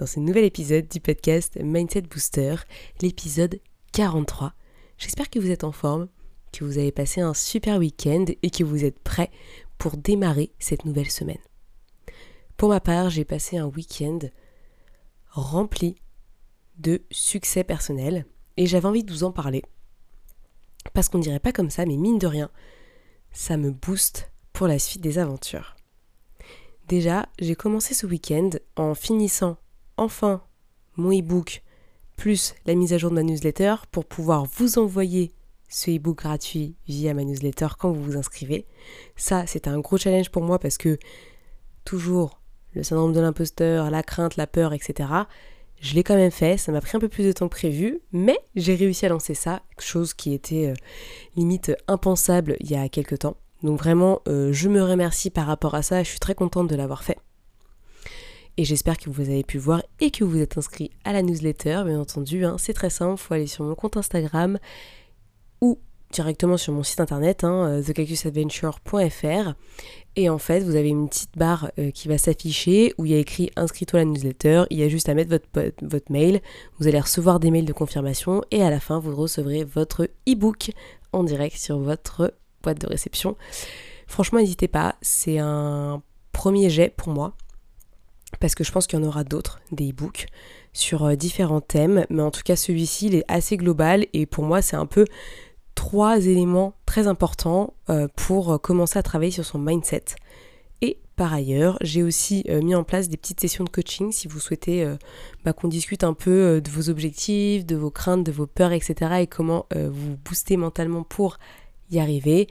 dans ce nouvel épisode du podcast Mindset Booster, l'épisode 43. J'espère que vous êtes en forme, que vous avez passé un super week-end et que vous êtes prêts pour démarrer cette nouvelle semaine. Pour ma part, j'ai passé un week-end rempli de succès personnel et j'avais envie de vous en parler. Parce qu'on dirait pas comme ça, mais mine de rien, ça me booste pour la suite des aventures. Déjà, j'ai commencé ce week-end en finissant enfin mon e-book plus la mise à jour de ma newsletter pour pouvoir vous envoyer ce e-book gratuit via ma newsletter quand vous vous inscrivez. Ça, c'est un gros challenge pour moi parce que toujours le syndrome de l'imposteur, la crainte, la peur, etc. Je l'ai quand même fait, ça m'a pris un peu plus de temps que prévu, mais j'ai réussi à lancer ça, chose qui était euh, limite impensable il y a quelques temps. Donc vraiment, euh, je me remercie par rapport à ça, je suis très contente de l'avoir fait. Et j'espère que vous avez pu voir et que vous êtes inscrit à la newsletter, bien entendu. Hein. c'est très simple, il faut aller sur mon compte Instagram ou directement sur mon site internet, hein, euh, thecactusadventure.fr. Et en fait, vous avez une petite barre euh, qui va s'afficher où il y a écrit inscris-toi à la newsletter. Il y a juste à mettre votre, votre mail. Vous allez recevoir des mails de confirmation et à la fin, vous recevrez votre e-book en direct sur votre boîte de réception. Franchement, n'hésitez pas, c'est un premier jet pour moi, parce que je pense qu'il y en aura d'autres, des e-books, sur euh, différents thèmes, mais en tout cas celui-ci, il est assez global, et pour moi, c'est un peu trois éléments très importants euh, pour euh, commencer à travailler sur son mindset. Et par ailleurs, j'ai aussi mis en place des petites sessions de coaching si vous souhaitez bah, qu'on discute un peu de vos objectifs, de vos craintes, de vos peurs, etc. et comment vous booster mentalement pour y arriver.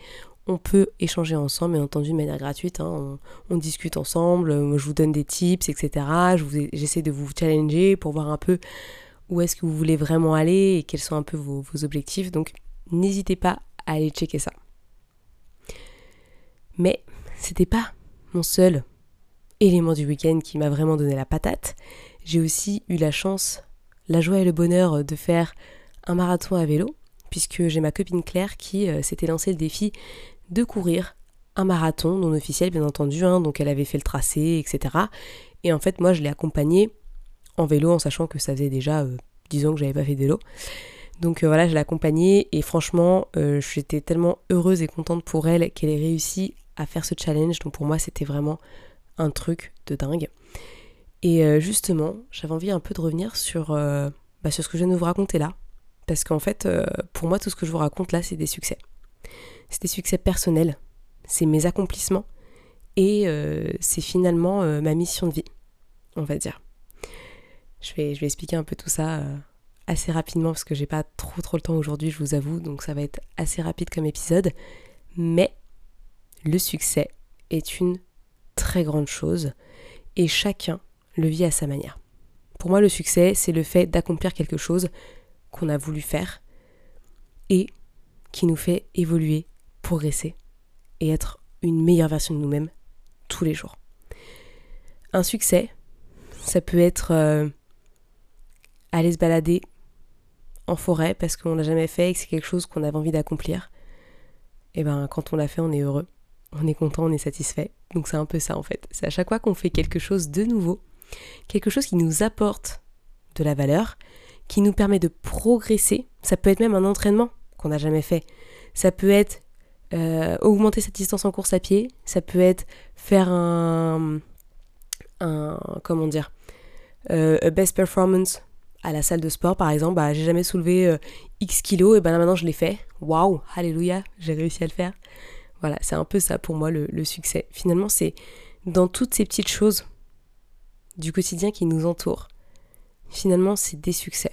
On peut échanger ensemble, bien entendu, de manière gratuite. Hein. On, discute ensemble, je vous donne des tips, etc. J'essaie de vous challenger pour voir un peu où est-ce que vous voulez vraiment aller et quels sont un peu vos, objectifs. Donc, n'hésitez pas à aller checker ça. Mais c'était pas mon seul élément du week-end qui m'a vraiment donné la patate. J'ai aussi eu la chance, la joie et le bonheur de faire un marathon à vélo puisque j'ai ma copine Claire qui euh, s'était lancé le défi de courir un marathon non officiel bien entendu, hein, donc elle avait fait le tracé, etc. Et en fait moi je l'ai accompagnée en vélo en sachant que ça faisait déjà euh, 10 ans que j'avais pas fait de vélo. Donc euh, voilà, je l'ai accompagnée et franchement euh, j'étais tellement heureuse et contente pour elle qu'elle ait réussi à faire ce challenge. Donc pour moi c'était vraiment un truc de dingue. Et justement, j'avais envie un peu de revenir sur, bah, sur ce que je viens de vous raconter là, parce qu'en fait, euh, pour moi, tout ce que je vous raconte là, c'est des succès. C'est des succès personnels, c'est mes accomplissements, et euh, c'est finalement euh, ma mission de vie, on va dire. Je vais, je vais expliquer un peu tout ça assez rapidement, parce que j'ai pas trop trop le temps aujourd'hui, je vous avoue, donc ça va être assez rapide comme épisode. Mais le succès est une très grande chose, et chacun le vit à sa manière. Pour moi, le succès, c'est le fait d'accomplir quelque chose qu'on a voulu faire et qui nous fait évoluer, progresser et être une meilleure version de nous-mêmes tous les jours. Un succès, ça peut être euh, aller se balader en forêt parce qu'on l'a jamais fait et que c'est quelque chose qu'on avait envie d'accomplir. Et ben quand on l'a fait, on est heureux, on est content, on est satisfait. Donc c'est un peu ça en fait. C'est à chaque fois qu'on fait quelque chose de nouveau, quelque chose qui nous apporte de la valeur, qui nous permet de progresser. Ça peut être même un entraînement qu'on n'a jamais fait. Ça peut être euh, augmenter sa distance en course à pied. Ça peut être faire un, comment dire, euh, best performance à la salle de sport par exemple. Bah, j'ai jamais soulevé euh, X kilos et ben là maintenant je l'ai fait. Waouh, alléluia, j'ai réussi à le faire. Voilà, c'est un peu ça pour moi le, succès. Finalement, c'est dans toutes ces petites choses du quotidien qui nous entourent finalement, c'est des succès.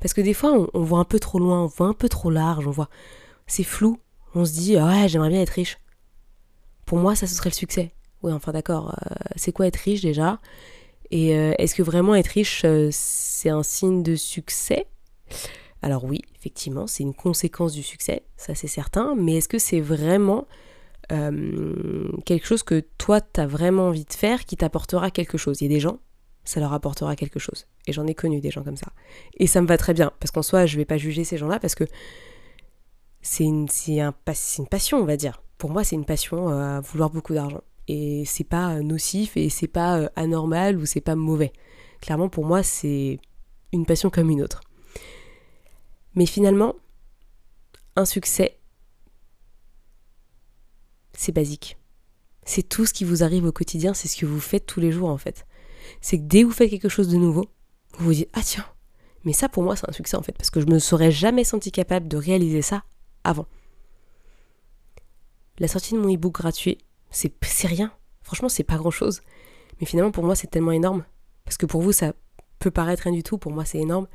Parce que des fois, on, voit un peu trop loin, on voit un peu trop large, on voit. C'est flou. On se dit, ouais, j'aimerais bien être riche. Pour moi, ça, ce serait le succès. Oui, enfin, d'accord. Euh, c'est quoi être riche déjà? Et euh, est-ce que vraiment être riche, euh, c'est un signe de succès? Alors oui, effectivement, c'est une conséquence du succès, ça c'est certain, mais est-ce que c'est vraiment quelque chose que toi, tu as vraiment envie de faire qui t'apportera quelque chose? Il y a des gens, ça leur apportera quelque chose. Et j'en ai connu des gens comme ça. Et ça me va très bien, parce qu'en soi, je vais pas juger ces gens-là, parce que c'est une, un, une passion, on va dire. Pour moi, c'est une passion à vouloir beaucoup d'argent et c'est pas nocif et c'est pas euh, anormal ou c'est pas mauvais. Clairement pour moi c'est une passion comme une autre. Mais finalement, un succès, c'est basique. C'est tout ce qui vous arrive au quotidien, c'est ce que vous faites tous les jours en fait. C'est que dès que vous faites quelque chose de nouveau, vous vous dites Ah tiens, mais ça pour moi c'est un succès en fait, parce que je me serais jamais senti capable de réaliser ça avant. La sortie de mon e-book gratuit, c'est rien. Franchement, c'est pas grand chose. Mais finalement, pour moi, c'est tellement énorme. Parce que pour vous, ça peut paraître rien du tout. Pour moi, c'est énorme.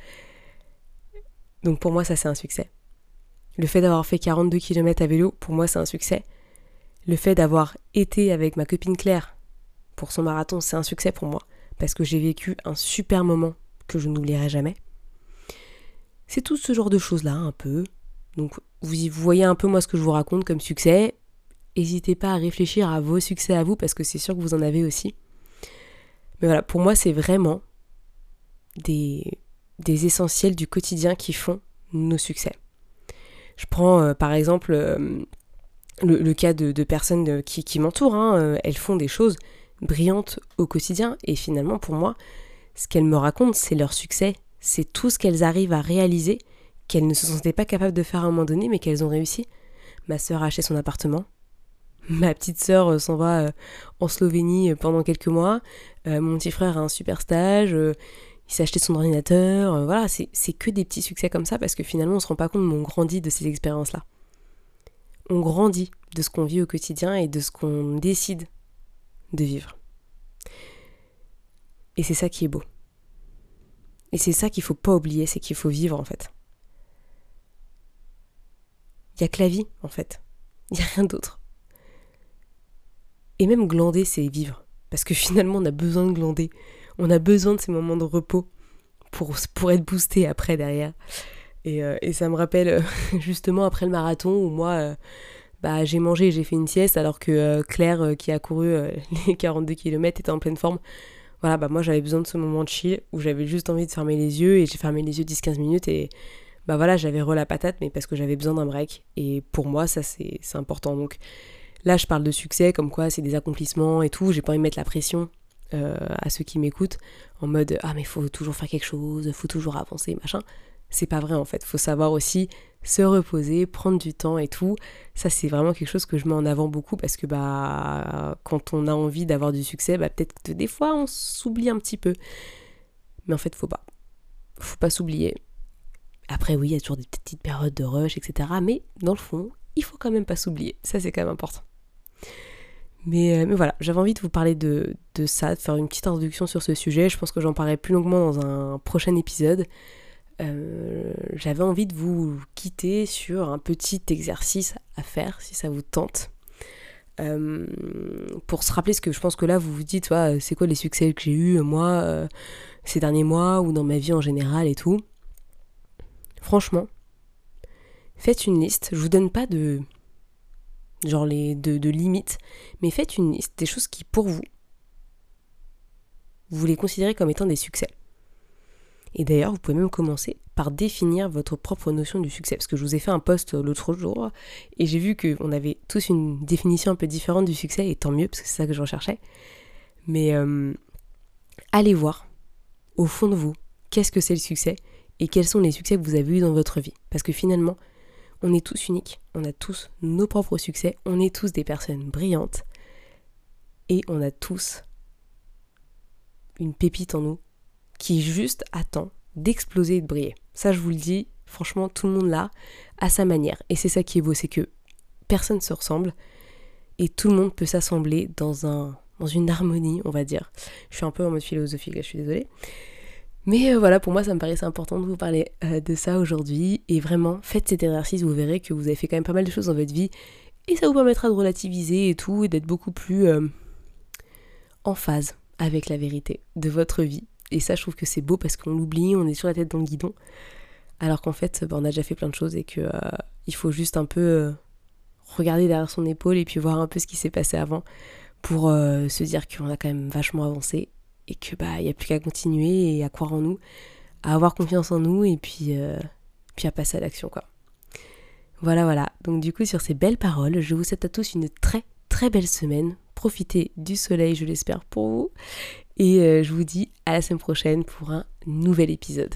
Donc pour moi, ça, c'est un succès. Le fait d'avoir fait 42 km à vélo, pour moi, c'est un succès. Le fait d'avoir été avec ma copine Claire pour son marathon, c'est un succès pour moi. Parce que j'ai vécu un super moment que je n'oublierai jamais. C'est tout ce genre de choses-là, un peu. Donc vous, voyez un peu moi ce que je vous raconte comme succès. N'hésitez pas à réfléchir à vos succès à vous parce que c'est sûr que vous en avez aussi. Mais voilà, pour moi, c'est vraiment des, essentiels du quotidien qui font nos succès. Je prends euh, par exemple euh, le, cas de, personnes euh, qui, qui m'entourent. Hein, elles font des choses brillantes au quotidien et finalement, pour moi, ce qu'elles me racontent, c'est leur succès. C'est tout ce qu'elles arrivent à réaliser qu'elles ne se sentaient pas capables de faire à un moment donné, mais qu'elles ont réussi. Ma sœur a acheté son appartement, Ma petite sœur euh, s'en va euh, en Slovénie euh, pendant quelques mois. mon petit frère a un super stage. il s'est acheté son ordinateur. voilà, c'est que des petits succès comme ça parce que finalement on se rend pas compte, mais on grandit de ces expériences-là. On grandit de ce qu'on vit au quotidien et de ce qu'on décide de vivre. Et c'est ça qui est beau. Et c'est ça qu'il faut pas oublier, c'est qu'il faut vivre en fait. Il y a que la vie en fait. Il n'y a rien d'autre. Et même glander, c'est vivre. Parce que finalement, on a besoin de glander. On a besoin de ces moments de repos pour, pour être boosté après derrière. Et, euh, ça me rappelle euh, justement après le marathon où moi, euh, bah, j'ai mangé et j'ai fait une sieste alors que Claire, qui a couru les 42 km, était en pleine forme. Voilà, bah moi j'avais besoin de ce moment de chill où j'avais juste envie de fermer les yeux et j'ai fermé les yeux 10-15 minutes et bah voilà, j'avais re la patate mais parce que j'avais besoin d'un break. Et pour moi, ça c'est important. Donc Là, je parle de succès, comme quoi c'est des accomplissements et tout. J'ai pas envie de mettre la pression euh, à ceux qui m'écoutent en mode ah mais faut toujours faire quelque chose, faut toujours avancer, machin. C'est pas vrai en fait. Faut savoir aussi se reposer, prendre du temps et tout. Ça c'est vraiment quelque chose que je mets en avant beaucoup parce que bah quand on a envie d'avoir du succès, bah peut-être que des fois on s'oublie un petit peu. Mais en fait faut pas. Faut pas s'oublier. Après oui, il y a toujours des petites périodes de rush, etc. Mais dans le fond, il faut quand même pas s'oublier. Ça c'est quand même important. Euh, mais, voilà, j'avais envie de vous parler de, ça, de faire une petite introduction sur ce sujet. Je pense que j'en parlerai plus longuement dans un prochain épisode. Euh, j'avais envie de vous quitter sur un petit exercice à faire, si ça vous tente. Euh, pour se rappeler ce que je pense que là vous vous dites, c'est quoi les succès que j'ai eu moi ces derniers mois ou dans ma vie en général et tout. Franchement, faites une liste. Je vous donne pas de genre les de, de limites, mais faites une liste des choses qui pour vous, vous les considérez comme étant des succès. Et d'ailleurs, vous pouvez même commencer par définir votre propre notion du succès. Parce que je vous ai fait un post l'autre jour et j'ai vu qu'on avait tous une définition un peu différente du succès, et tant mieux, parce que c'est ça que je recherchais. Mais euh, allez voir, au fond de vous, qu'est-ce que c'est le succès et quels sont les succès que vous avez eus dans votre vie? Parce que finalement, on est tous uniques, on a tous nos propres succès, on est tous des personnes brillantes et on a tous une pépite en nous qui juste attend d'exploser et de briller. Ça, je vous le dis, franchement, tout le monde l'a à sa manière. Et c'est ça qui est beau, c'est que personne ne se ressemble et tout le monde peut s'assembler dans un dans une harmonie, on va dire. Je suis un peu en mode philosophique, je suis désolée. Mais euh, voilà, pour moi, ça me paraissait important de vous parler euh, de ça aujourd'hui. Et vraiment, faites cet exercice, vous verrez que vous avez fait quand même pas mal de choses dans votre vie. Et ça vous permettra de relativiser et tout, et d'être beaucoup plus euh, en phase avec la vérité de votre vie. Et ça, je trouve que c'est beau parce qu'on l'oublie, on est sur la tête dans le guidon. Alors qu'en fait, bah, on a déjà fait plein de choses et qu'il euh, faut juste un peu regarder derrière son épaule et puis voir un peu ce qui s'est passé avant pour se dire qu'on a quand même vachement avancé et que bah il n'y a plus qu'à continuer et à croire en nous, à avoir confiance en nous et puis, puis à passer à l'action quoi. Voilà voilà. Donc du coup sur ces belles paroles, je vous souhaite à tous une très très belle semaine. Profitez du soleil, je l'espère pour vous. Et euh, je vous dis à la semaine prochaine pour un nouvel épisode.